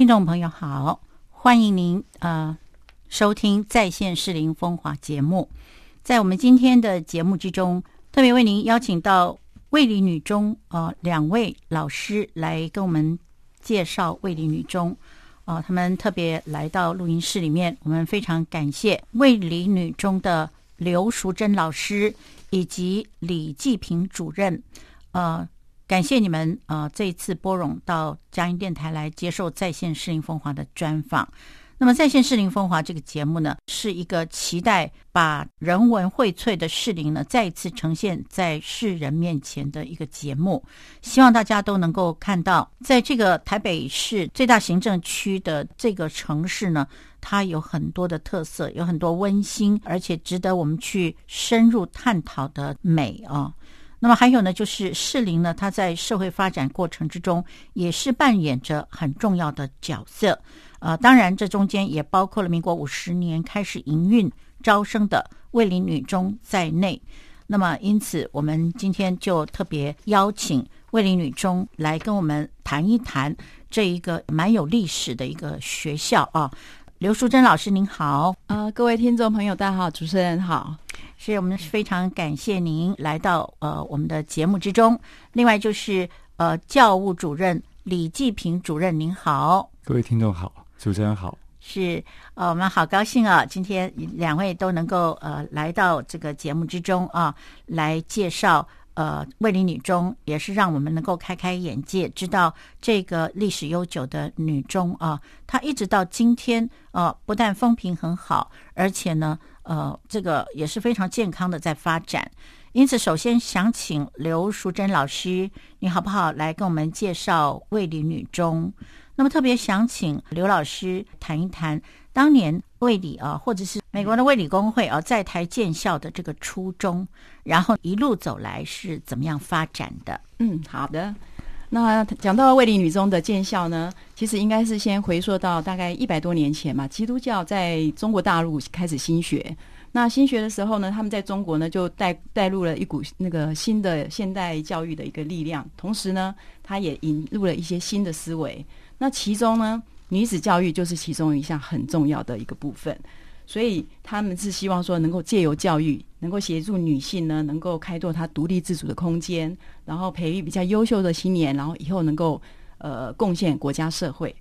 听众朋友好，欢迎您呃收听在线适龄风华节目。在我们今天的节目之中，特别为您邀请到卫理女中呃两位老师来跟我们介绍卫理女中。哦，他们特别来到录音室里面，我们非常感谢卫理女中的刘淑珍老师以及李继平主任，呃。感谢你们啊！这一次拨冗到嘉音电台来接受在线适龄风华的专访。那么，在线适龄风华这个节目呢，是一个期待把人文荟萃的适龄呢，再一次呈现在世人面前的一个节目。希望大家都能够看到，在这个台北市最大行政区的这个城市呢，它有很多的特色，有很多温馨而且值得我们去深入探讨的美啊。那么还有呢，就是适龄呢，它在社会发展过程之中也是扮演着很重要的角色。呃，当然这中间也包括了民国五十年开始营运招生的卫林女中在内。那么因此，我们今天就特别邀请卫林女中来跟我们谈一谈这一个蛮有历史的一个学校啊。刘淑珍老师您好，呃，各位听众朋友大家好，主持人好。是我们非常感谢您来到呃我们的节目之中。另外就是呃教务主任李继平主任您好，各位听众好，主持人好。是呃我们好高兴啊，今天两位都能够呃来到这个节目之中啊，来介绍呃卫理女中，也是让我们能够开开眼界，知道这个历史悠久的女中啊，她一直到今天呃不但风评很好，而且呢。呃，这个也是非常健康的在发展，因此首先想请刘淑珍老师，你好不好来跟我们介绍卫理女中？那么特别想请刘老师谈一谈当年卫理啊，或者是美国的卫理工会啊，在台建校的这个初衷，然后一路走来是怎么样发展的？嗯，好的。那讲到卫理女中的建校呢，其实应该是先回溯到大概一百多年前嘛。基督教在中国大陆开始新学，那新学的时候呢，他们在中国呢就带带入了一股那个新的现代教育的一个力量，同时呢，他也引入了一些新的思维。那其中呢，女子教育就是其中一项很重要的一个部分。所以他们是希望说，能够借由教育，能够协助女性呢，能够开拓她独立自主的空间，然后培育比较优秀的青年，然后以后能够呃贡献国家社会。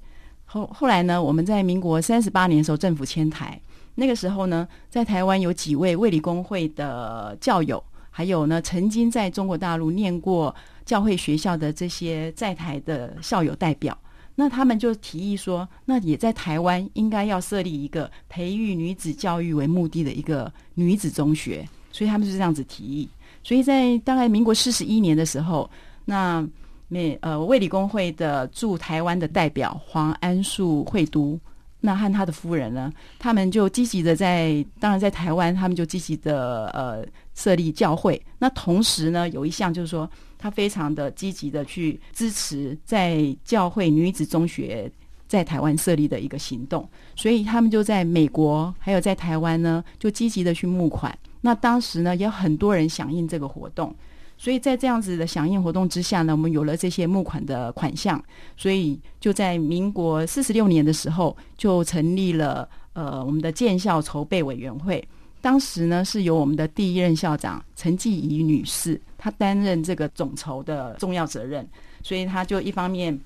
后后来呢，我们在民国三十八年的时候，政府迁台，那个时候呢，在台湾有几位卫理公会的教友，还有呢，曾经在中国大陆念过教会学校的这些在台的校友代表。那他们就提议说，那也在台湾应该要设立一个培育女子教育为目的的一个女子中学，所以他们是这样子提议。所以在大概民国四十一年的时候，那美呃卫理公会的驻台湾的代表黄安树会都，那和他的夫人呢，他们就积极的在，当然在台湾，他们就积极的呃设立教会。那同时呢，有一项就是说。他非常的积极的去支持在教会女子中学在台湾设立的一个行动，所以他们就在美国还有在台湾呢，就积极的去募款。那当时呢，也有很多人响应这个活动，所以在这样子的响应活动之下呢，我们有了这些募款的款项，所以就在民国四十六年的时候，就成立了呃我们的建校筹备委员会。当时呢，是由我们的第一任校长陈继仪女士，她担任这个总筹的重要责任，所以她就一方面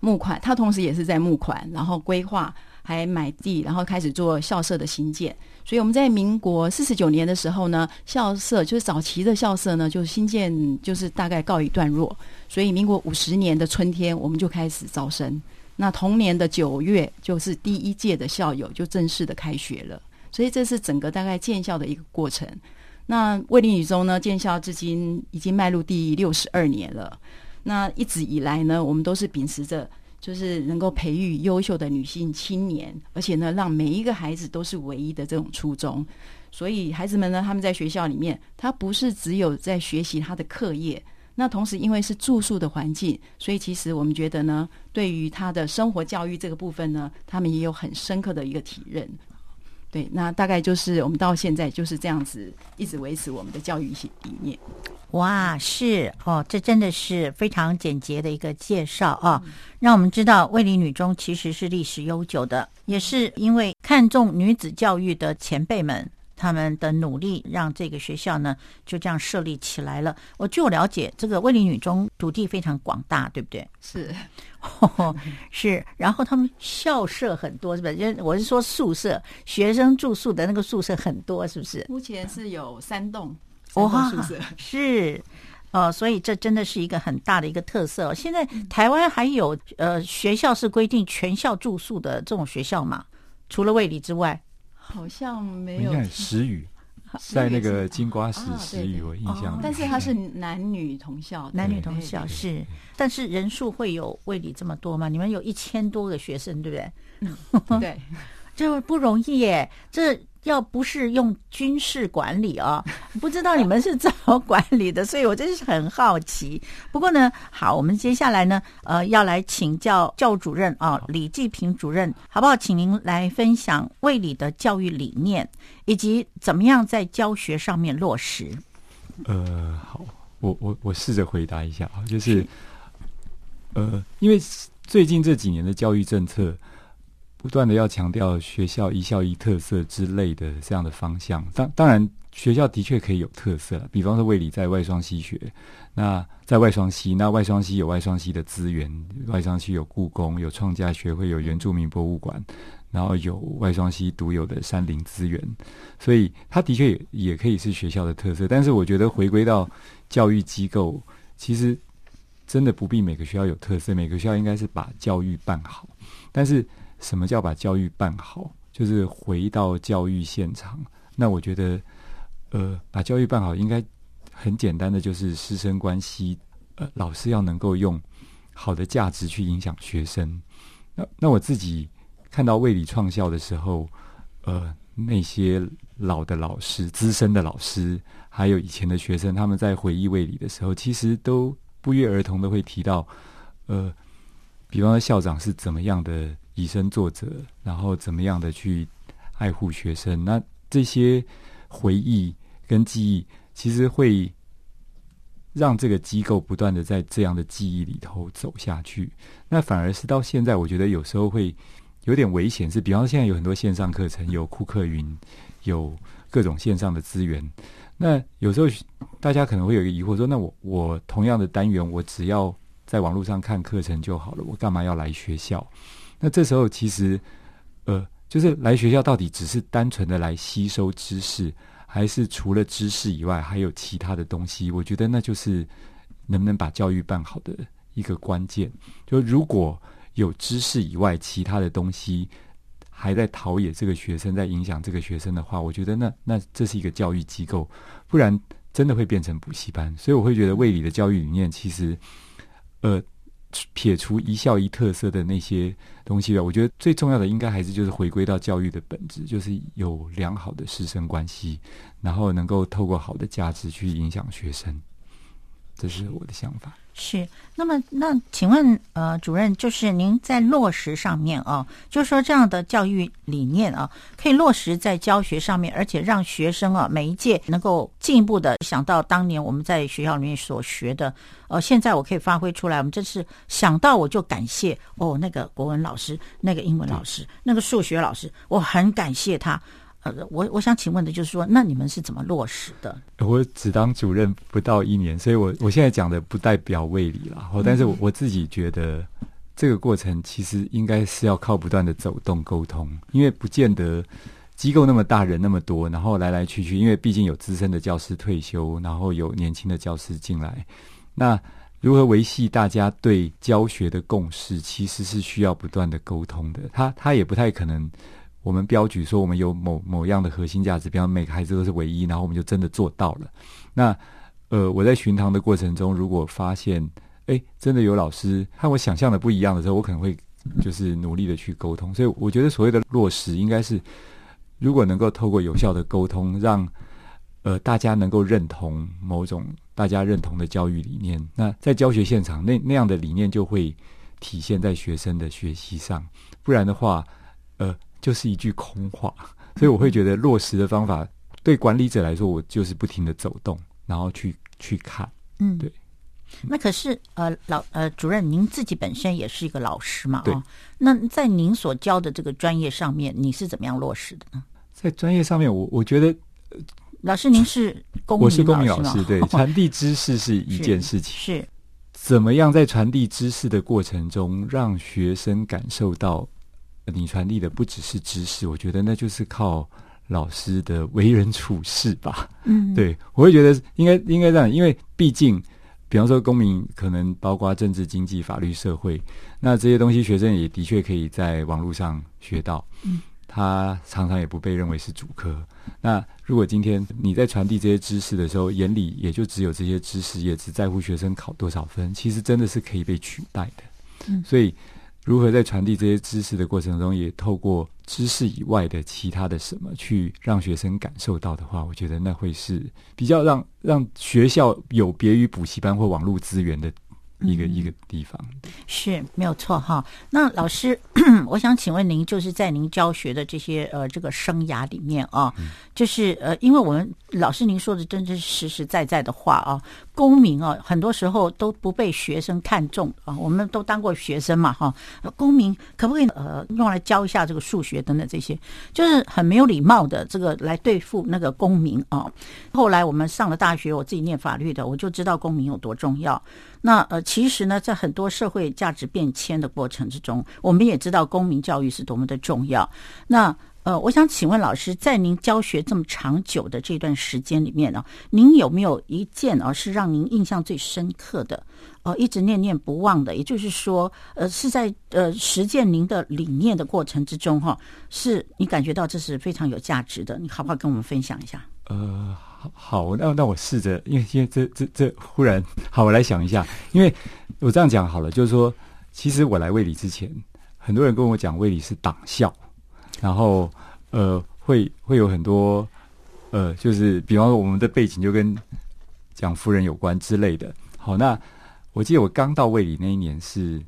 募款，她同时也是在募款，然后规划，还买地，然后开始做校舍的新建。所以我们在民国四十九年的时候呢，校舍就是早期的校舍呢，就是新建就是大概告一段落。所以民国五十年的春天，我们就开始招生。那同年的九月，就是第一届的校友就正式的开学了。所以这是整个大概建校的一个过程。那卫理女中呢，建校至今已经迈入第六十二年了。那一直以来呢，我们都是秉持着，就是能够培育优秀的女性青年，而且呢，让每一个孩子都是唯一的这种初衷。所以孩子们呢，他们在学校里面，他不是只有在学习他的课业，那同时因为是住宿的环境，所以其实我们觉得呢，对于他的生活教育这个部分呢，他们也有很深刻的一个体认。对，那大概就是我们到现在就是这样子，一直维持我们的教育理念。哇，是哦，这真的是非常简洁的一个介绍啊，让我们知道卫理女中其实是历史悠久的，也是因为看重女子教育的前辈们他们的努力，让这个学校呢就这样设立起来了。我据我了解，这个卫理女中土地非常广大，对不对？是，是，然后他们校舍很多，是不是？我是说宿舍，学生住宿的那个宿舍很多，是不是？目前是有三栋。哇，是，呃，所以这真的是一个很大的一个特色。现在台湾还有呃学校是规定全校住宿的这种学校吗？除了卫理之外，好像没有。你看石语，在那个金瓜石石语，我印象。但是他是男女同校，男女同校是，但是人数会有卫理这么多吗？你们有一千多个学生，对不对？对，这不容易耶，这。要不是用军事管理啊，不知道你们是怎么管理的，所以我真是很好奇。不过呢，好，我们接下来呢，呃，要来请教教主任啊，李继平主任，好不好？请您来分享卫理的教育理念，以及怎么样在教学上面落实。呃，好，我我我试着回答一下啊，就是，呃，因为最近这几年的教育政策。不断的要强调学校一校一特色之类的这样的方向，当当然学校的确可以有特色，比方说卫理在外双溪学，那在外双溪，那外双溪有外双溪的资源，外双溪有故宫、有创价学会、有原住民博物馆，然后有外双溪独有的山林资源，所以它的确也也可以是学校的特色。但是我觉得回归到教育机构，其实真的不必每个学校有特色，每个学校应该是把教育办好，但是。什么叫把教育办好？就是回到教育现场。那我觉得，呃，把教育办好应该很简单的，就是师生关系。呃，老师要能够用好的价值去影响学生。那那我自己看到卫理创校的时候，呃，那些老的老师、资深的老师，还有以前的学生，他们在回忆卫理的时候，其实都不约而同的会提到，呃，比方说校长是怎么样的。以身作则，然后怎么样的去爱护学生？那这些回忆跟记忆，其实会让这个机构不断的在这样的记忆里头走下去。那反而是到现在，我觉得有时候会有点危险。是，比方说现在有很多线上课程，有库克云，有各种线上的资源。那有时候大家可能会有一个疑惑，说：那我我同样的单元，我只要在网络上看课程就好了，我干嘛要来学校？那这时候其实，呃，就是来学校到底只是单纯的来吸收知识，还是除了知识以外还有其他的东西？我觉得那就是能不能把教育办好的一个关键。就如果有知识以外其他的东西还在陶冶这个学生，在影响这个学生的话，我觉得那那这是一个教育机构，不然真的会变成补习班。所以我会觉得卫理的教育理念其实，呃。撇除一校一特色的那些东西吧，我觉得最重要的应该还是就是回归到教育的本质，就是有良好的师生关系，然后能够透过好的价值去影响学生，这是我的想法。是，那么那请问呃，主任，就是您在落实上面啊，就是说这样的教育理念啊，可以落实在教学上面，而且让学生啊每一届能够进一步的想到当年我们在学校里面所学的，呃，现在我可以发挥出来。我们这是想到我就感谢哦，那个国文老师，那个英文老师，那个数学老师，我很感谢他。呃，我我想请问的就是说，那你们是怎么落实的？我只当主任不到一年，所以我我现在讲的不代表卫理了。但是我我自己觉得，这个过程其实应该是要靠不断的走动沟通，因为不见得机构那么大，人那么多，然后来来去去，因为毕竟有资深的教师退休，然后有年轻的教师进来，那如何维系大家对教学的共识，其实是需要不断的沟通的。他他也不太可能。我们标举说我们有某某样的核心价值，比方每个孩子都是唯一，然后我们就真的做到了。那呃，我在巡堂的过程中，如果发现哎，真的有老师和我想象的不一样的时候，我可能会就是努力的去沟通。所以我觉得所谓的落实，应该是如果能够透过有效的沟通，让呃大家能够认同某种大家认同的教育理念，那在教学现场那那样的理念就会体现在学生的学习上。不然的话，呃。就是一句空话，所以我会觉得落实的方法对管理者来说，我就是不停的走动，然后去去看。嗯，对。那可是呃，老呃主任，您自己本身也是一个老师嘛？对哦，那在您所教的这个专业上面，你是怎么样落实的呢？在专业上面，我我觉得老师，您是公民我是公民老师，对，哦传递知识是一件事情。是怎么样在传递知识的过程中，让学生感受到呃你传递的不只是知识？我觉得那就是靠老师的为人处事吧。嗯，对，我会觉得应该应该这样，因为毕竟，比方说公民可能包括政治、经济、法律、社会，那这些东西学生也的确可以在网络上学到。嗯，他常常也不被认为是主科。那如果今天你在传递这些知识的时候，眼里也就只有这些知识，也只在乎学生考多少分，其实真的是可以被取代的。嗯所以如何在传递这些知识的过程中，也透过知识以外的其他的什么，去让学生感受到的话，我觉得那会是比较让让学校有别于补习班或网络资源的一个、嗯一个地方。是没有错哈。那老师，我想请问您，就是在您教学的这些呃这个生涯里面啊，就是呃，因为我们老师您说的真真实实在在的话啊，公民啊，很多时候都不被学生看重啊。我们都当过学生嘛哈，公民可不可以呃用来教一下这个数学等等这些，就是很没有礼貌的这个来对付那个公民啊。后来我们上了大学，我自己念法律的，我就知道公民有多重要。那呃，其实呢，在很多社会价值变迁的过程之中，我们也知道公民教育是多么的重要。那呃，我想请问老师，在您教学这么长久的这段时间里面呢、您有没有一件啊是让您印象最深刻的，呃，一直念念不忘的？也就是说，呃，是在呃实践您的理念的过程之中哈、是你感觉到这是非常有价值的，你好不好跟我们分享一下？呃，好，好，那那我试着，因为因为这这这忽然好，我来想一下，因为我这样讲好了，就是说，其实我来卫理之前，很多人跟我讲卫理是党校，然后呃，会会有很多呃，就是比方说我们的背景就跟蒋夫人有关之类的。好，那我记得我刚到卫理那一年是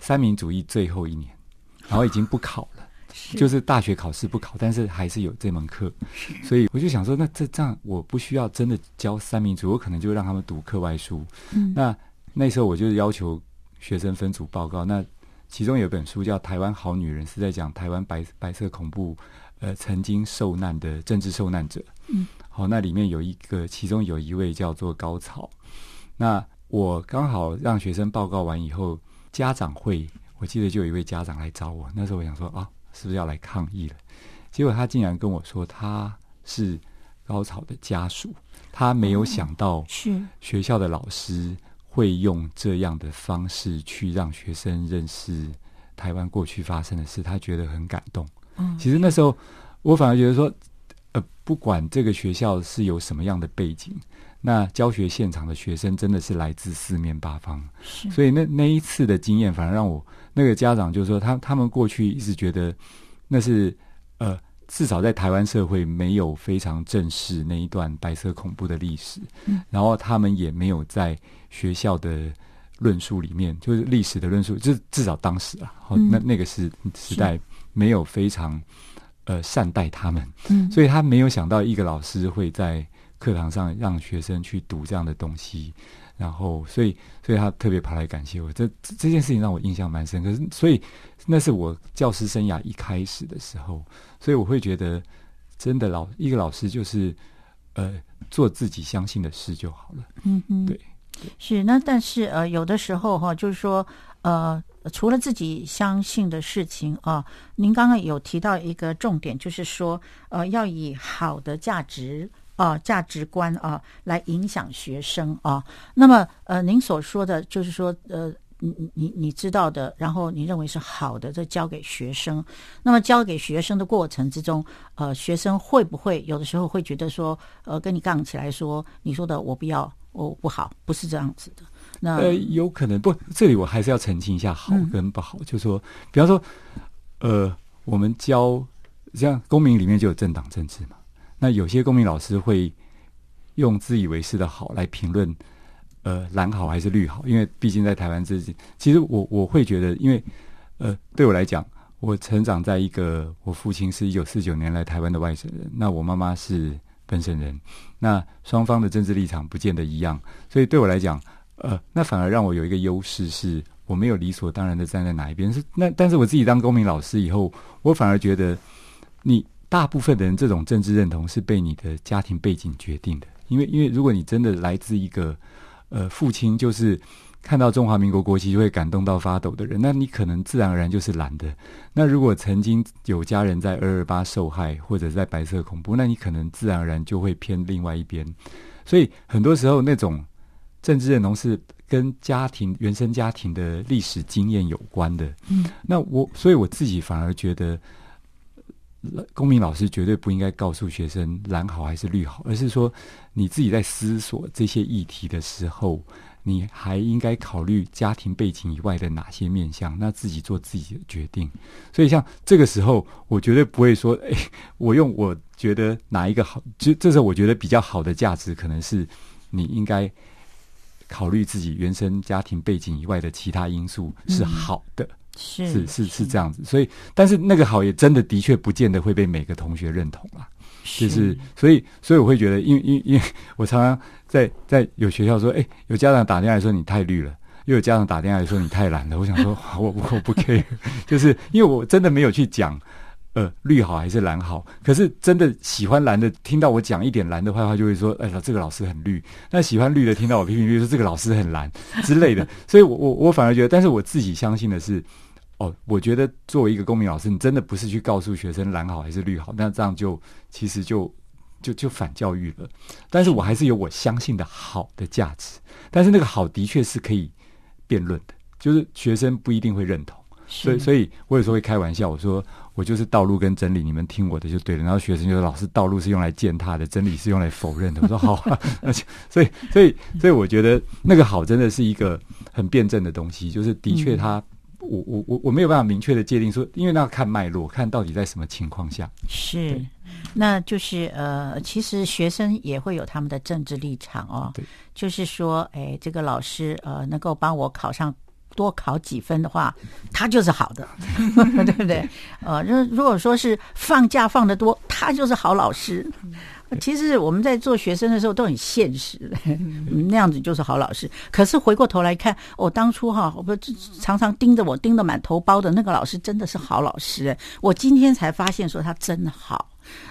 三民主义最后一年，然后已经不考了。就是大学考试不考，但是还是有这门课，所以我就想说，那这这样我不需要真的教三民主义，我可能就让他们读课外书。嗯那那时候我就要求学生分组报告，那其中有一本书叫《台湾好女人》，是在讲台湾白白色恐怖呃曾经受难的政治受难者。嗯，好，那里面有一个，其中有一位叫做高草。那我刚好让学生报告完以后，家长会，我记得就有一位家长来找我，那时候我想说啊。是不是要来抗议了？结果他竟然跟我说他是高草的家属，他没有想到是学校的老师会用这样的方式去让学生认识台湾过去发生的事，他觉得很感动。嗯其实那时候我反而觉得说，呃，不管这个学校是有什么样的背景，那教学现场的学生真的是来自四面八方，是所以那那一次的经验，反而让我那个家长就说，他他们过去一直觉得那是呃，至少在台湾社会没有非常正视那一段白色恐怖的历史，嗯然后他们也没有在学校的论述里面，就是历史的论述，就是至少当时啊，哦嗯那那个时时代没有非常呃善待他们，嗯所以他没有想到一个老师会在课堂上让学生去读这样的东西，然后所以所以他特别跑来感谢我，这这这件事情让我印象蛮深。可是所以那是我教师生涯一开始的时候，所以我会觉得真的老一个老师就是呃做自己相信的事就好了。嗯嗯，对，是那但是呃，有的时候哈，就是说呃，除了自己相信的事情啊，您刚刚有提到一个重点，就是说呃，要以好的价值。啊，价值观啊，来影响学生啊。那么，呃，您所说的就是说，呃，你你你知道的，然后你认为是好的，这交给学生。那么，交给学生的过程之中，呃，学生会不会有的时候会觉得说，呃，跟你杠起来说，你说的我不要，我不好，不是这样子的。那呃，有可能不，这里我还是要澄清一下好嗯跟不好，就说，比方说，呃，我们教像公民里面就有政党政治嘛，那有些公民老师会用自以为是的好来评论，呃，蓝好还是绿好，因为毕竟在台湾自己，其实我我会觉得，因为呃，对我来讲，我成长在一个我父亲是一九四九年来台湾的外省人，那我妈妈是本省人，那双方的政治立场不见得一样，所以对我来讲，呃，那反而让我有一个优势，是我没有理所当然的站在哪一边。是那，但是我自己当公民老师以后，我反而觉得，你大部分的人这种政治认同是被你的家庭背景决定的，因为因为如果你真的来自一个呃父亲就是。看到中华民国国旗就会感动到发抖的人，那你可能自然而然就是蓝的。那如果曾经有家人在二二八受害，或者在白色恐怖，那你可能自然而然就会偏另外一边。所以很多时候，那种政治认同是跟家庭原生家庭的历史经验有关的。嗯，那我所以我自己反而觉得，公民老师绝对不应该告诉学生蓝好还是绿好，而是说你自己在思索这些议题的时候。你还应该考虑家庭背景以外的哪些面向，那自己做自己的决定。所以，像这个时候，我绝对不会说，哎，我用我觉得哪一个好，就这时候我觉得比较好的价值，可能是你应该考虑自己原生家庭背景以外的其他因素是好的，是是是是这样子。所以，但是那个好也真的的确不见得会被每个同学认同啊。就是，所以，所以我会觉得，因为，因，因为我常常在在有学校说，哎，有家长打电话说你太绿了，又有家长打电话说你太蓝了。我想说，我我不 care，就是因为我真的没有去讲，呃，绿好还是蓝好。可是真的喜欢蓝的，听到我讲一点蓝的坏话，就会说，哎呀，这个老师很绿。那喜欢绿的，听到我批评绿，说这个老师很蓝之类的。所以我我我反而觉得，但是我自己相信的是。哦，我觉得作为一个公民老师，你真的不是去告诉学生蓝好还是绿好，那这样就其实就就就反教育了。但是我还是有我相信的好的价值，但是那个好的确是可以辩论的，就是学生不一定会认同。所以，所以我有时候会开玩笑，我说我就是道路跟真理，你们听我的就对了。然后学生就说：“老师，道路是用来践踏的，真理是用来否认的。”我说：“好。”而且，所以，所以，所以我觉得那个好真的是一个很辩证的东西，就是的确它。我我我我没有办法明确的界定说，因为那要看脉络，看到底在什么情况下。是，那就是呃，其实学生也会有他们的政治立场哦。对，就是说，哎，这个老师呃，能够帮我考上多考几分的话，他就是好的，对不对？呃，如如果说是放假放的多，他就是好老师。其实我们在做学生的时候都很现实，那样子就是好老师。可是回过头来看，我当初哈，我不常常盯着我盯得满头包的那个老师，真的是好老师。我今天才发现说他真的好。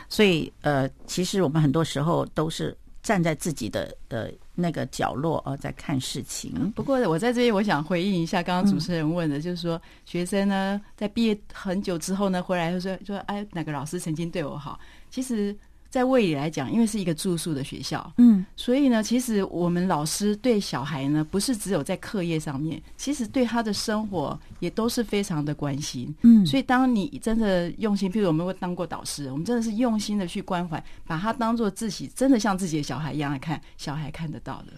所以呃，其实我们很多时候都是站在自己的的那个角落呃，在看事情。不过我在这里，我想回应一下刚刚主持人问的，就是说学生呢在毕业很久之后呢回来就说说哎，哪个老师曾经对我好？其实。在胃里来讲，因为是一个住宿的学校，嗯，所以呢，其实我们老师对小孩呢，不是只有在课业上面，其实对他的生活也都是非常的关心，嗯，所以当你真的用心，譬如我们会当过导师，我们真的是用心的去关怀，把他当做自己，真的像自己的小孩一样来看，小孩看得到的，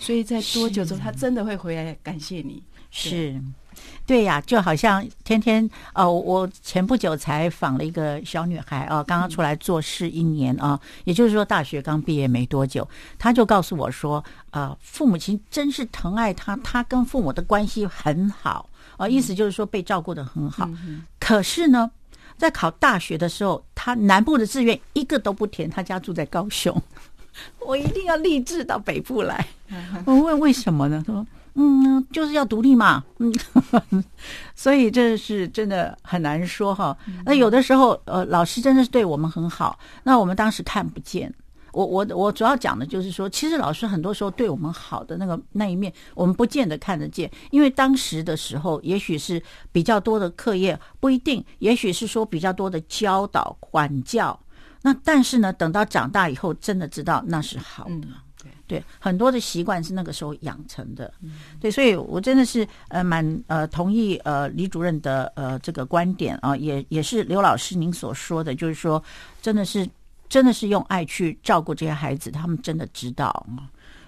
所以在多久之后，他真的会回来感谢你，是。对呀，就好像天天哦，我前不久才访了一个小女孩啊，刚刚出来做事一年啊，也就是说大学刚毕业没多久，她就告诉我说，啊，父母亲真是疼爱她，她跟父母的关系很好啊，意思就是说被照顾的很好。可是呢，在考大学的时候，她南部的志愿一个都不填，她家住在高雄，我一定要立志到北部来。我问为什么呢？她说。嗯，就是要独立嘛，嗯，所以这是真的很难说哈。那有的时候，呃，老师真的是对我们很好，那我们当时看不见。我我我主要讲的就是说，其实老师很多时候对我们好的那个那一面，我们不见得看得见，因为当时的时候，也许是比较多的课业，不一定，也许是说比较多的教导管教。那但是呢，等到长大以后，真的知道那是好的。对，很多的习惯是那个时候养成的，对，所以我真的是呃蛮呃同意呃李主任的呃这个观点啊，也也是刘老师您所说的，就是说真的是真的是用爱去照顾这些孩子，他们真的知道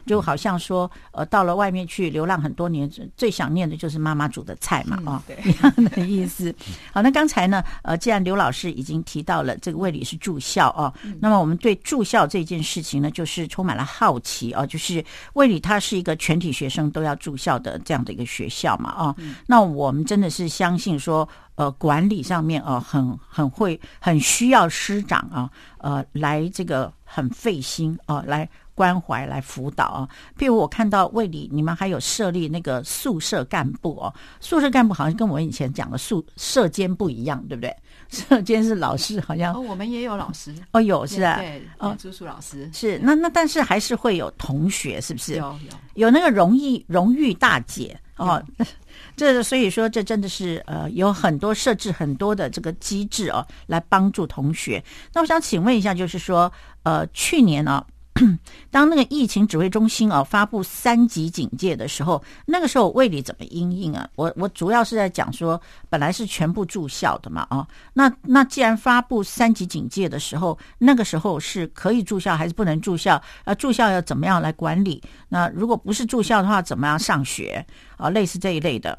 就好像说，呃，到了外面去流浪很多年，最想念的就是妈妈煮的菜嘛，哦，一样的意思。好，那刚才呢，呃，既然刘老师已经提到了这个卫理是住校哦，那么我们对住校这件事情呢，就是充满了好奇哦，就是卫理它是一个全体学生都要住校的这样的一个学校嘛，哦，那我们真的是相信说。呃，管理上面啊，很很会，很需要师长啊，呃，来这个很费心啊，来关怀，来辅导啊。譬如我看到卫理，你们还有设立那个宿舍干部哦，宿舍干部好像跟我以前讲的宿舍监不一样，对不对？舍监是老师，好像哦，我们也有老师哦，有是啊，对，哦，住宿老师是那那，但是还是会有同学，是不是？有有有那个荣誉荣誉大姐哦。这所以说，这真的是呃，有很多设置很多的这个机制哦，来帮助同学。那我想请问一下，就是说，呃，去年呢？当那个疫情指挥中心啊发布三级警戒的时候，那个时候胃里怎么应应啊？我我主要是在讲说，本来是全部住校的嘛，啊，那那既然发布三级警戒的时候，那个时候是可以住校还是不能住校？啊，住校要怎么样来管理？那如果不是住校的话，怎么样上学？啊，类似这一类的。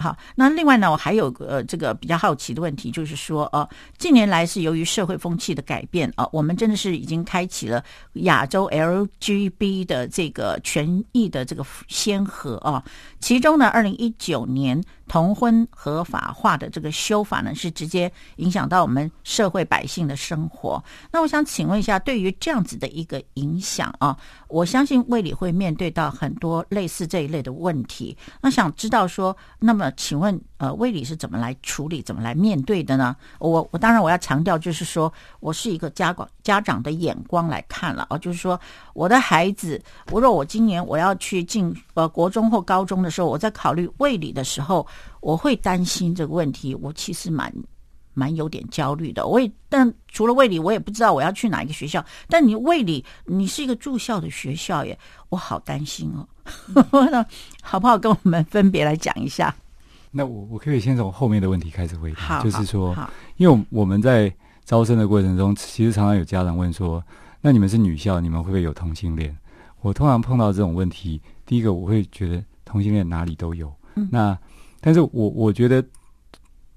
好，那另外呢，我还有个这个比较好奇的问题，就是说，呃，近年来是由于社会风气的改变啊，我们真的是已经开启了亚洲 LGB 的这个权益的这个先河啊。其中呢，二零一九年同婚合法化的这个修法呢，是直接影响到我们社会百姓的生活。那我想请问一下，对于这样子的一个影响啊，我相信卫理会面对到很多类似这一类的问题。那想知道说，那么请问，呃，卫理是怎么来处理、怎么来面对的呢？我我当然我要强调，就是说我是一个家管家长的眼光来看了啊，就是说我的孩子，我若我今年我要去进呃国中或高中的。时候，我在考虑卫理的时候，我会担心这个问题。我其实蛮蛮有点焦虑的。我也，但除了卫理，我也不知道我要去哪一个学校。但你卫理，你是一个住校的学校耶，我好担心哦。那 好不好？跟我们分别来讲一下。那我我可以先从后面的问题开始回答，就是说，因为我们在招生的过程中，其实常常有家长问说：“那你们是女校，你们会不会有同性恋？”我通常碰到这种问题，第一个我会觉得。同性恋哪里都有，那但是我我觉得，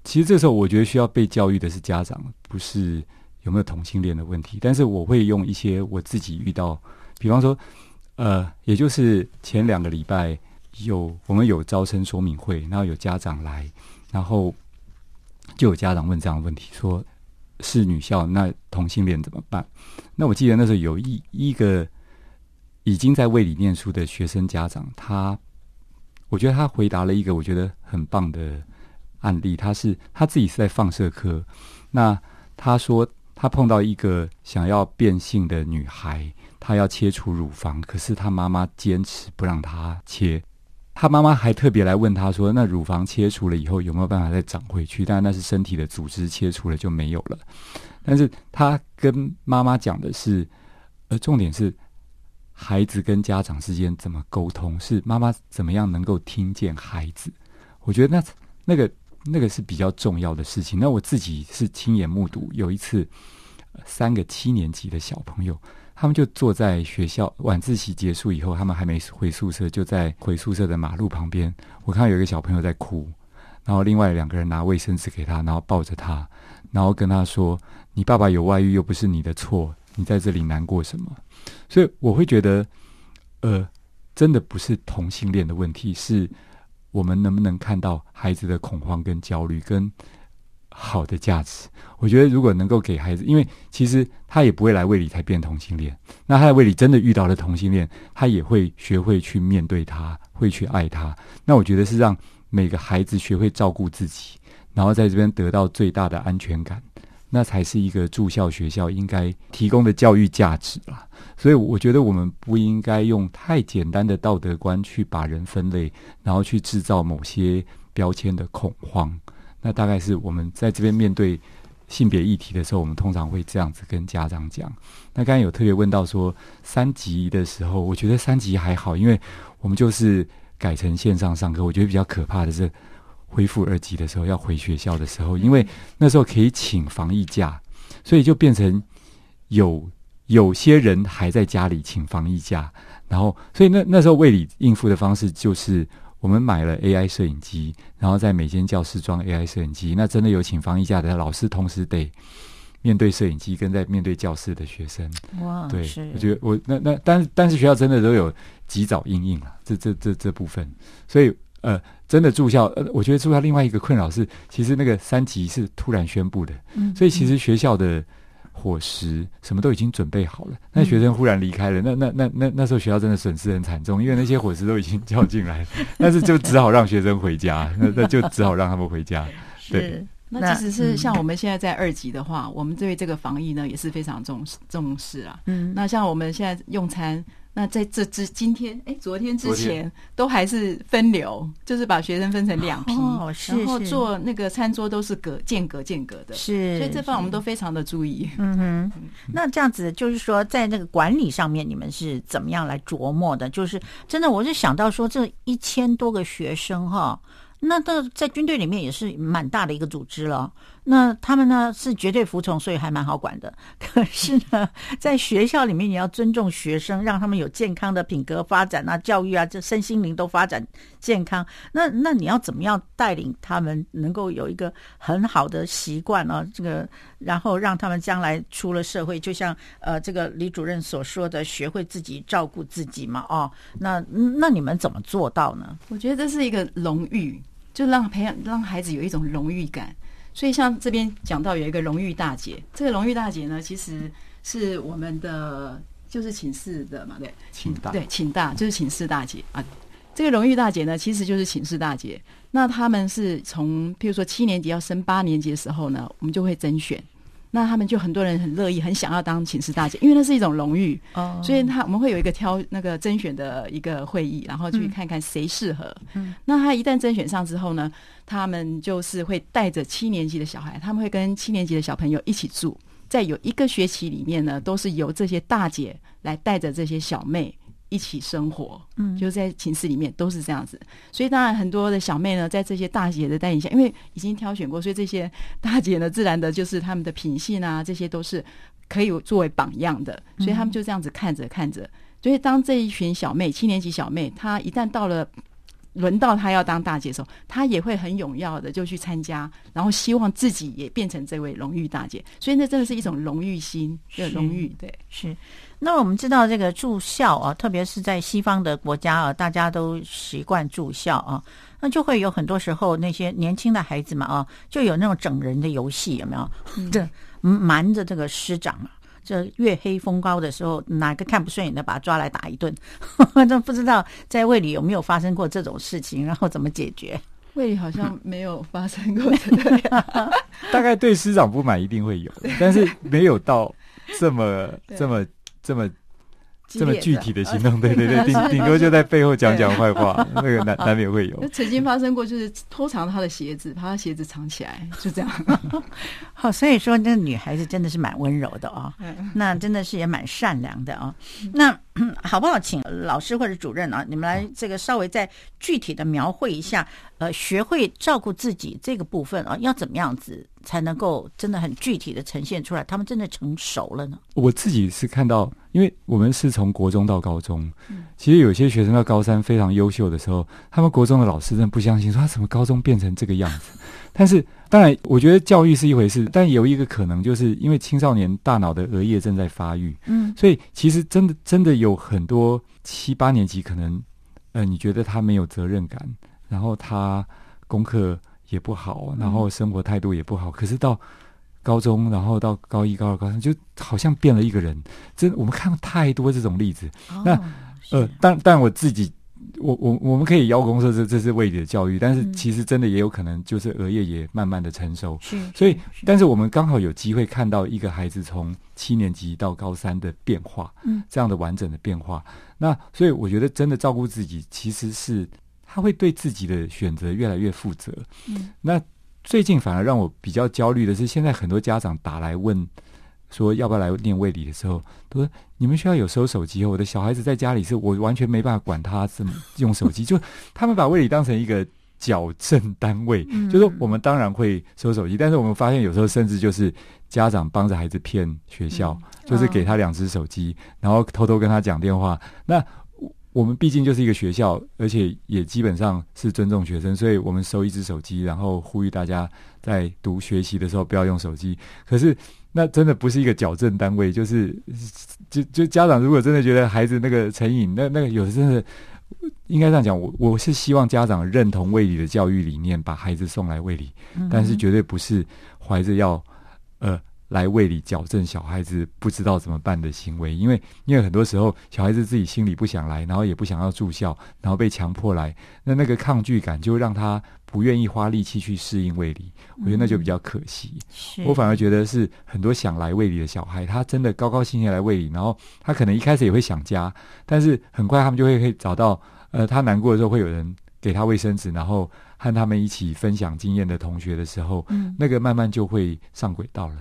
其实这时候我觉得需要被教育的是家长，不是有没有同性恋的问题。但是我会用一些我自己遇到，比方说，呃，也就是前两个礼拜有我们有招生说明会，然后有家长来，然后就有家长问这样的问题，说是女校，那同性恋怎么办？那我记得那时候有一一个已经在卫里念书的学生家长，他。我觉得他回答了一个我觉得很棒的案例。他是他自己是在放射科，那他说他碰到一个想要变性的女孩，她要切除乳房，可是她妈妈坚持不让她切。她妈妈还特别来问他说：“那乳房切除了以后有没有办法再长回去？”但那是身体的组织切除了就没有了。但是他跟妈妈讲的是，呃，重点是。孩子跟家长之间怎么沟通？是妈妈怎么样能够听见孩子？我觉得那那个那个是比较重要的事情。那我自己是亲眼目睹，有一次三个七年级的小朋友，他们就坐在学校晚自习结束以后，他们还没回宿舍，就在回宿舍的马路旁边。我看到有一个小朋友在哭，然后另外两个人拿卫生纸给他，然后抱着他，然后跟他说：“你爸爸有外遇又不是你的错，你在这里难过什么？”所以我会觉得，呃，真的不是同性恋的问题，是我们能不能看到孩子的恐慌跟焦虑跟好的价值。我觉得如果能够给孩子，因为其实他也不会来胃里才变同性恋，那他在胃里真的遇到了同性恋，他也会学会去面对他，会去爱他。那我觉得是让每个孩子学会照顾自己，然后在这边得到最大的安全感。那才是一个住校学校应该提供的教育价值啦。所以我觉得我们不应该用太简单的道德观去把人分类，然后去制造某些标签的恐慌。那大概是我们在这边面对性别议题的时候，我们通常会这样子跟家长讲。那刚才有特别问到说三级的时候，我觉得三级还好，因为我们就是改成线上上课。我觉得比较可怕的是。恢复二级的时候，要回学校的时候，因为那时候可以请防疫假，所以就变成有有些人还在家里请防疫假，然然后，所以那那时候为你应付的方式就是，我们买了 AI 摄影机，然后在每间教室装 AI 摄影机。那真的有请防疫假的老师，同时得面对摄影机，跟在面对教室的学生。哇，对，我觉得我那那，但是但是学校真的都有及早应应啊，这这这这部分，所以呃，真的住校，呃，我觉得住校另外一个困扰是，其实那个三级是突然宣布的，嗯所以其实学校的伙食什么都已经准备好了，那学生忽然离开了，那那那那那时候学校真的损失很惨重，因为那些伙食都已经叫进来了，但是就只好让学生回家，那那就只好让他们回家。对是那即使是嗯像我们现在在二级的话，我们对这个防疫呢也是非常重视重视啊。嗯，那像我们现在用餐，那在这之今天，哎，昨天之前都还是分流，就是把学生分成两批，哦是然后做那个餐桌都是隔间隔间隔的，是，所以这方面我们都非常的注意。嗯哼，那这样子就是说，在那个管理上面，你们是怎么样来琢磨的？就是真的，我是想到说，这一千多个学生哈，那到在军队里面也是蛮大的一个组织了。那他们呢是绝对服从，所以还蛮好管的。可是呢，在学校里面，你要尊重学生，让他们有健康的品格发展啊，教育啊，这身心灵都发展健康。那那你要怎么样带领他们能够有一个很好的习惯啊？这个然后让他们将来出了社会，就像呃这个李主任所说的，学会自己照顾自己嘛。哦，那那你们怎么做到呢？我觉得这是一个荣誉，就让培养让孩子有一种荣誉感。所以像这边讲到有一个荣誉大姐，这个荣誉大姐呢，其实是我们的就是寝室的嘛，对，寝大对寝大就是寝室大姐啊。这个荣誉大姐呢，其实就是寝室大姐。那他们是从譬如说七年级要升八年级的时候呢，我们就会甄选。那他们就很多人很乐意，很想要当寝室大姐，因为那是一种荣誉。哦所以他我们会有一个挑那个甄选的一个会议，然后去看看谁适合。嗯，那他一旦甄选上之后呢，他们就是会带着七年级的小孩，他们会跟七年级的小朋友一起住，在有一个学期里面呢，都是由这些大姐来带着这些小妹。一起生活，嗯。就是在寝室里面都是这样子，所以当然很多的小妹呢，在这些大姐的带领下，因为已经挑选过，所以这些大姐呢，自然的就是他们的品性啊，这些都是可以作为榜样的，所以他们就这样子看着看着，所以当这一群小妹，七年级小妹，她一旦到了轮到她要当大姐的时候，她也会很踊跃的就去参加，然后希望自己也变成这位荣誉大姐，所以那真的是一种荣誉心的荣誉，对。是，那我们知道这个住校啊，特别是在西方的国家啊，大家都习惯住校啊，那就会有很多时候那些年轻的孩子嘛啊，就有那种整人的游戏，有没有？这瞒着这个师长啊。这月黑风高的时候，哪个看不顺眼的把他抓来打一顿？这不知道在胃里有没有发生过这种事情，然后怎么解决？胃里好像没有发生过这个，大概对师长不满一定会有，但是没有到这么这么这么这么具体的行动，对对对，顶顶多就在背后讲讲坏话，那个难难免会有。曾经发生过，就是偷藏他的鞋子，把他鞋子藏起来，就这样。好、所以说那个女孩子真的是蛮温柔的啊、嗯。那真的是也蛮善良的啊、那 好不好，请老师或者主任啊，你们来这个稍微再具体的描绘一下，呃，学会照顾自己这个部分啊，要怎么样子才能够真的很具体的呈现出来？他们真的成熟了呢？我自己是看到，因为我们是从国中到高中，其实有些学生到高三非常优秀的时候，他们国中的老师真的不相信，说他怎么高中变成这个样子。但是，当然，我觉得教育是一回事，但有一个可能，就是因为青少年大脑的额叶正在发育，嗯所以其实真的真的有很多七八年级可能，呃，你觉得他没有责任感，然后他功课也不好，然后生活态度也不好，可是到高中，然后到高一、高二、高三，就好像变了一个人。真，我们看到太多这种例子。那哦呃，但但我自己，我我我们可以邀功说这这是为你的教育，但是嗯其实真的也有可能就是额叶也慢慢的成熟。是，所以是，但是我们刚好有机会看到一个孩子从七年级到高三的变化，嗯，这样的完整的变化。那所以我觉得真的照顾自己，其实是他会对自己的选择越来越负责。嗯，那最近反而让我比较焦虑的是，现在很多家长打来问说要不要来念卫理的时候，都说你们学校有收手机哦，我的小孩子在家里是我完全没办法管他怎么 用手机，就他们把卫理当成一个。矫正单位，嗯就是说我们当然会收手机，但是我们发现有时候甚至就是家长帮着孩子骗学校，就是给他两只手机，然后偷偷跟他讲电话。那我们毕竟就是一个学校，而且也基本上是尊重学生，所以我们收一只手机，然后呼吁大家在读学习的时候不要用手机。可是那真的不是一个矫正单位，就是就就家长如果真的觉得孩子那个成瘾，那那个有的真的应该这样讲，我我是希望家长认同卫理的教育理念，把孩子送来卫理，但是绝对不是怀着要呃。来胃里矫正小孩子不知道怎么办的行为，因为因为很多时候小孩子自己心里不想来，然后也不想要住校，然后被强迫来，那那个抗拒感就让他不愿意花力气去适应胃里，我觉得那就比较可惜。我反而觉得是很多想来胃里的小孩，他真的高高兴兴来胃里，然后他可能一开始也会想家，但是很快他们就会可以找到，呃，他难过的时候会有人给他卫生纸，然后和他们一起分享经验的同学的时候，嗯，那个慢慢就会上轨道了。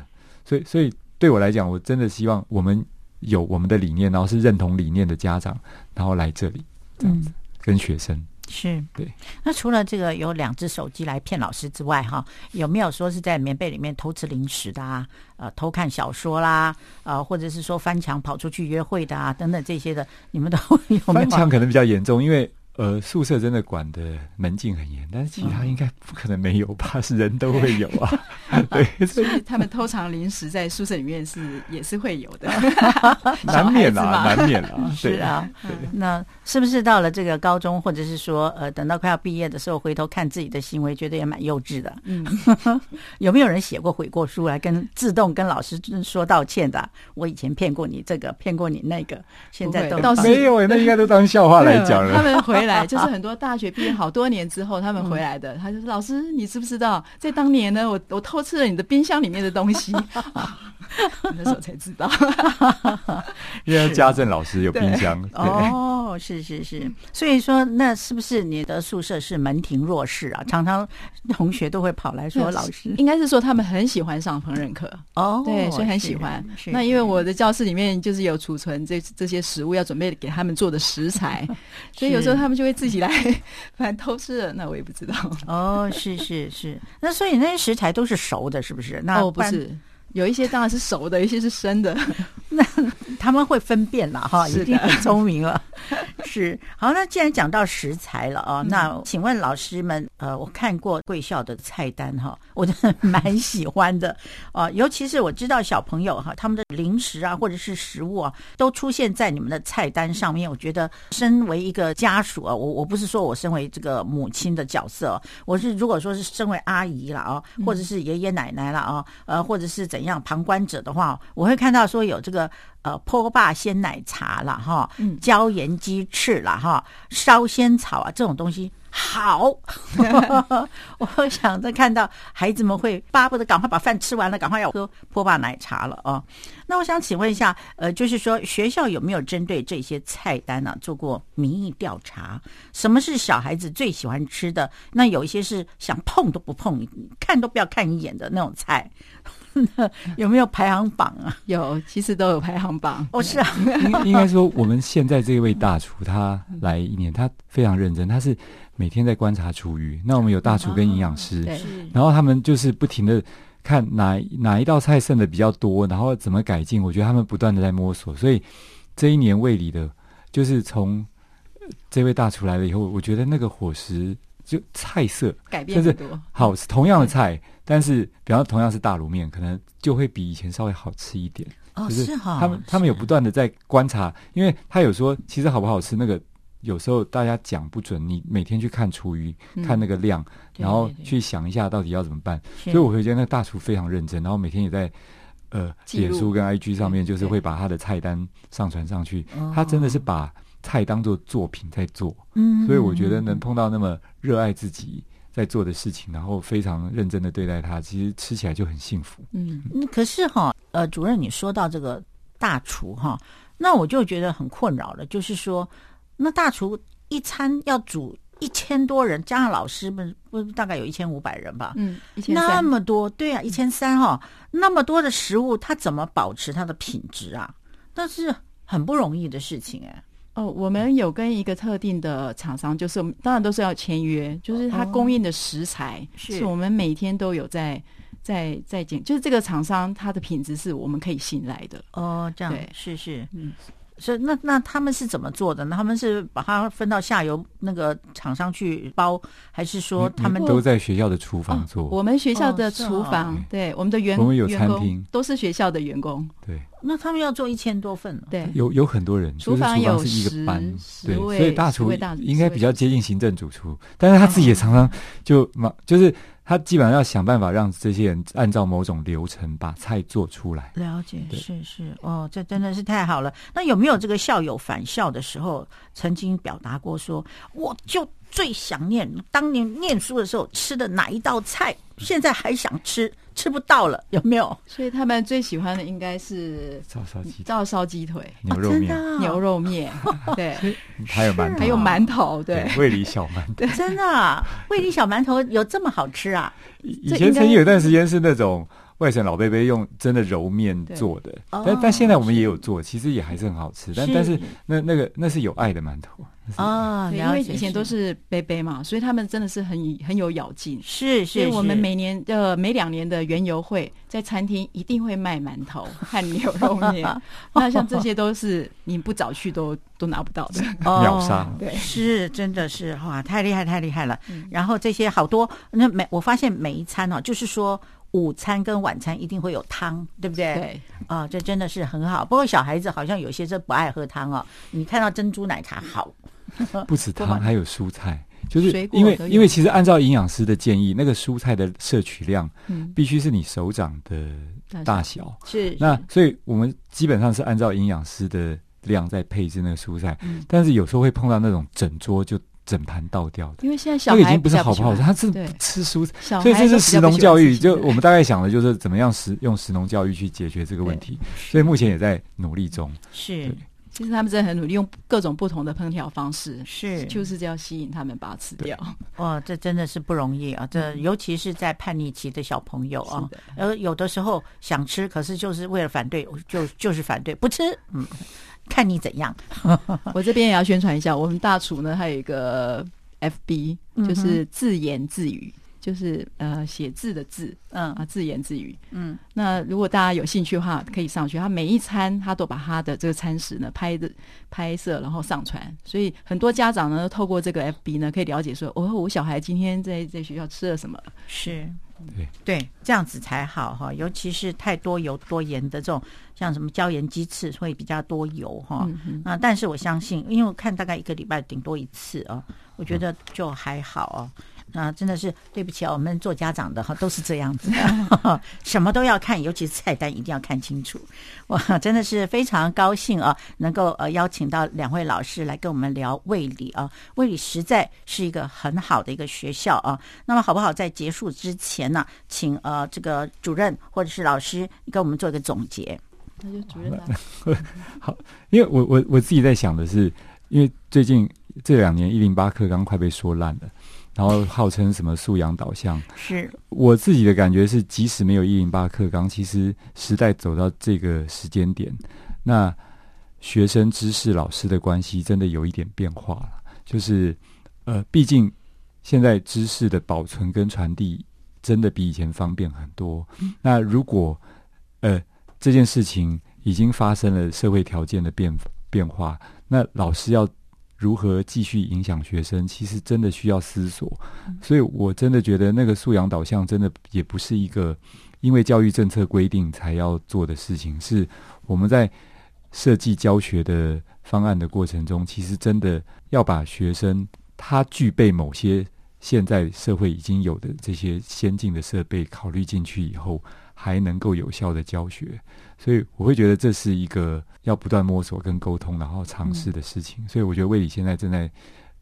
所以，所以对我来讲，我真的希望我们有我们的理念，然后是认同理念的家长，然后来这里这样子跟学生是对。那除了这个有两只手机来骗老师之外，哈，有没有说是在棉被里面偷吃零食的啊？呃，偷看小说啦，呃，或者是说翻墙跑出去约会的啊，等等这些的，你们都 有没有？翻墙可能比较严重，因为。呃，宿舍真的管的门禁很严，但是其他应该不可能没有吧？是人都会有啊。对，所以他们偷藏零食在宿舍里面是也是会有的，难免啊，难免啊。是啊，那是不是到了这个高中，或者是说呃，等到快要毕业的时候，回头看自己的行为，觉得也蛮幼稚的？嗯，有没有人写过悔过书来跟自动跟老师说道歉的？我以前骗过你这个，骗过你那个，现在都没有，那应该都当笑话来讲了。他们回来。就是很多大学毕业好多年之后，他们回来的。他就说：“老师，你知不知道，在当年呢，我我偷吃了你的冰箱里面的东西。”那时候才知道，因为家政老师有冰箱。哦，是是是，所以说那是不是你的宿舍是门庭若市啊？常常同学都会跑来说，老师应该是说他们很喜欢上烹饪课哦，对，所以很喜欢。那因为我的教室里面就是有储存这这些食物要准备给他们做的食材，所以有时候他们就会自己来，反正偷吃了，那我也不知道。哦，是是是，那所以那些食材都是熟的，是不是？那不是。有一些当然是熟的，一些是生的。那他们会分辨了哈，已经很聪明了。是好，那既然讲到食材了啊，那请问老师们，呃，我看过贵校的菜单哈，我真的蛮喜欢的啊。尤其是我知道小朋友哈，他们的零食啊，或者是食物啊，都出现在你们的菜单上面。我觉得身为一个家属啊，我我不是说我身为这个母亲的角色，我是如果说是身为阿姨了啊，或者是爷爷奶奶了啊，呃，或者是怎。样旁观者的话，我会看到说有这个呃坡霸鲜奶茶了哈，椒盐鸡翅了哈，烧仙草啊这种东西好，我想着看到孩子们会巴不得赶快把饭吃完了，赶快要喝坡霸奶茶了哦。那我想请问一下，呃，就是说学校有没有针对这些菜单呢做过民意调查？什么是小孩子最喜欢吃的？那有一些是想碰都不碰，看都不要看一眼的那种菜。有没有排行榜啊？有，其实都有排行榜。哦，是啊，应应该说，我们现在这位大厨，他来一年，他非常认真，他是每天在观察厨余。那我们有大厨跟营养师，然后他们就是不停的看哪哪一道菜剩的比较多，然后怎么改进。我觉得他们不断的在摸索，所以这一年胃里的，就是从这位大厨来了以后，我觉得那个伙食就菜色改变很多，好同样的菜。但是，比方同样是大卤面，可能就会比以前稍微好吃一点。哦，是哈。他们他们有不断的在观察，因为他有说，其实好不好吃，那个有时候大家讲不准。你每天去看厨余，看那个量，然后去想一下到底要怎么办。所以我会觉得那大厨非常认真，然后每天也在呃，脸书跟 IG 上面，就是会把他的菜单上传上去。他真的是把菜当做作品在做。嗯，所以我觉得能碰到那么热爱自己。在做的事情，然后非常认真的对待它，其实吃起来就很幸福。嗯，可是哈，呃，主任，你说到这个大厨哈，那我就觉得很困扰了。就是说，那大厨一餐要煮一千多人，加上老师们，不大概有一千五百人吧？嗯，那么多，对啊，一千三哈，那么多的食物，他怎么保持它的品质啊？那是很不容易的事情哎。哦，我们有跟一个特定的厂商，就是当然都是要签约，就是他供应的食材是。我们每天都有在在在检，就是这个厂商它的品质是我们可以信赖的。哦，这样是是，嗯，所以那那他们是怎么做的呢？他们是把它分到下游那个厂商去包，还是说他们都在学校的厨房做？我们学校的厨房，对我们的员我们有餐厅都是学校的员工，对，那他们要做一千多份呢？对，有有很多人，厨就是厨房有是一个班，对，所以大厨应该比较接近行政主厨，但是他自己也常常就忙，就是他基本上要想办法让这些人按照某种流程把菜做出来。了解，对是是哦，这真的是太好了。那有没有这个校友返校的时候，曾经表达过说，我就最想念当年念书的时候吃的哪一道菜，现在还想吃，吃不到了，有没有？所以他们最喜欢的应该是照烧鸡、照烧鸡腿、牛肉面，牛肉面，对，还有馒头，还有馒头，对。味里小馒头。真的啊，味里小馒头有这么好吃啊？以以前曾经有一段时间是那种外省老贝贝用真的揉面做的，哦但但现在我们也有做，其实也还是很好吃。但但是那那个那是有爱的馒头，啊因为以前都是贝贝嘛，所以他们真的是很很有咬劲。是是，所以我们每年呃每两年的园游会，在餐厅一定会卖馒头 和牛肉面。那像这些都是你不早去都都拿不到的。秒杀哦对是真的是哇，太厉害太厉害了。嗯然后这些好多，那每我发现每一餐哦，就是说午餐跟晚餐一定会有汤，对不对？对，啊、这真的是很好。不过小孩子好像有些是不爱喝汤哦。你看到珍珠奶茶好，不止汤，还有蔬菜。就是水果因为因为其实按照营养师的建议，那个蔬菜的摄取量嗯，必须是你手掌的大小。是那所以我们基本上是按照营养师的量在配置那个蔬菜，嗯但是有时候会碰到那种整桌就整盘倒掉的，因为现在小孩已经不是好不好吃，他是对吃蔬菜。小孩所以这是食农教育，就我们大概想的就是怎么样食用食农教育去解决这个问题，所以目前也在努力中。是其实他们真的很努力，用各种不同的烹调方式，是，就是要吸引他们把它吃掉。哇，这真的是不容易啊！这尤其是在叛逆期的小朋友啊是，的呃，有的时候想吃，可是就是为了反对，就就是反对，不吃，嗯，看你怎样。我这边也要宣传一下，我们大厨呢，还有一个 FB，就是自言自语，就是呃写字的字嗯啊，自言自语。嗯，那如果大家有兴趣的话，可以上去。他每一餐他都把他的这个餐食呢拍的拍摄，然后上传。所以很多家长呢，透过这个 FB 呢，可以了解说，哦，我小孩今天在在学校吃了什么。是，对对，这样子才好哈。尤其是太多油多盐的这种，像什么椒盐鸡翅会比较多油哈。嗯但是我相信，因为我看大概一个礼拜顶多一次啊，我觉得就还好哦。那真的是对不起啊，我们做家长的哈都是这样子，什么都要看，尤其是菜单一定要看清楚。哇真的是非常高兴啊，能够呃邀请到两位老师来跟我们聊卫理啊，卫理实在是一个很好的一个学校啊。那么好不好？在结束之前呢，请呃这个主任或者是老师跟我们做一个总结。那就主任来。因为我我我自己在想的是，因为最近这两年一零八课纲快被说烂了，然后号称什么素养导向，是我自己的感觉是，即使没有一零八课纲，其实时代走到这个时间点，那学生、知识、老师的关系真的有一点变化了。就是呃，毕竟现在知识的保存跟传递真的比以前方便很多。那如果呃这件事情已经发生了社会条件的变变化，那老师要如何继续影响学生，其实真的需要思索。所以我真的觉得那个素养导向真的也不是一个因为教育政策规定才要做的事情，是我们在设计教学的方案的过程中，其实真的要把学生他具备某些现在社会已经有的这些先进的设备考虑进去以后，还能够有效的教学。所以我会觉得这是一个要不断摸索跟沟通，然后尝试的事情。所以我觉得魏理现在正在，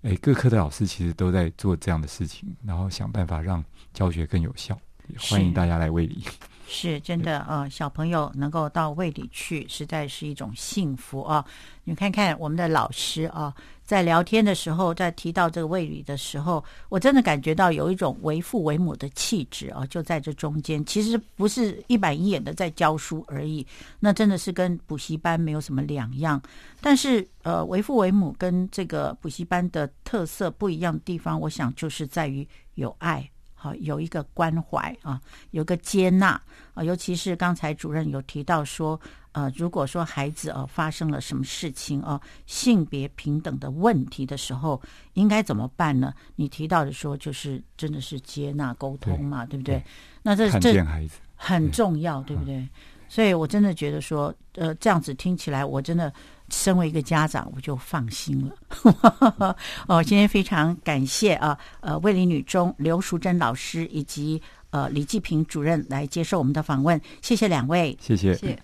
诶，各科的老师其实都在做这样的事情，然后想办法让教学更有效。也欢迎大家来魏理。是真的，呃，小朋友能够到胃里去，实在是一种幸福啊！你看看我们的老师啊，在聊天的时候，在提到这个胃里的时候，我真的感觉到有一种为父为母的气质啊，就在这中间。其实不是一板一眼的在教书而已，那真的是跟补习班没有什么两样。但是，呃，为父为母跟这个补习班的特色不一样的地方，我想就是在于有爱。好有一个关怀啊，有个接纳啊，尤其是刚才主任有提到说，呃，如果说孩子呃发生了什么事情啊，性别平等的问题的时候，应该怎么办呢？你提到的说，就是真的是接纳沟通嘛，对不对？那这这很重要，对不对？所以我真的觉得说，呃，这样子听起来，我真的身为一个家长，我就放心了。哦，今天非常感谢啊，呃，卫理女中刘淑珍老师以及呃李继平主任来接受我们的访问，谢谢两位。谢谢。谢谢。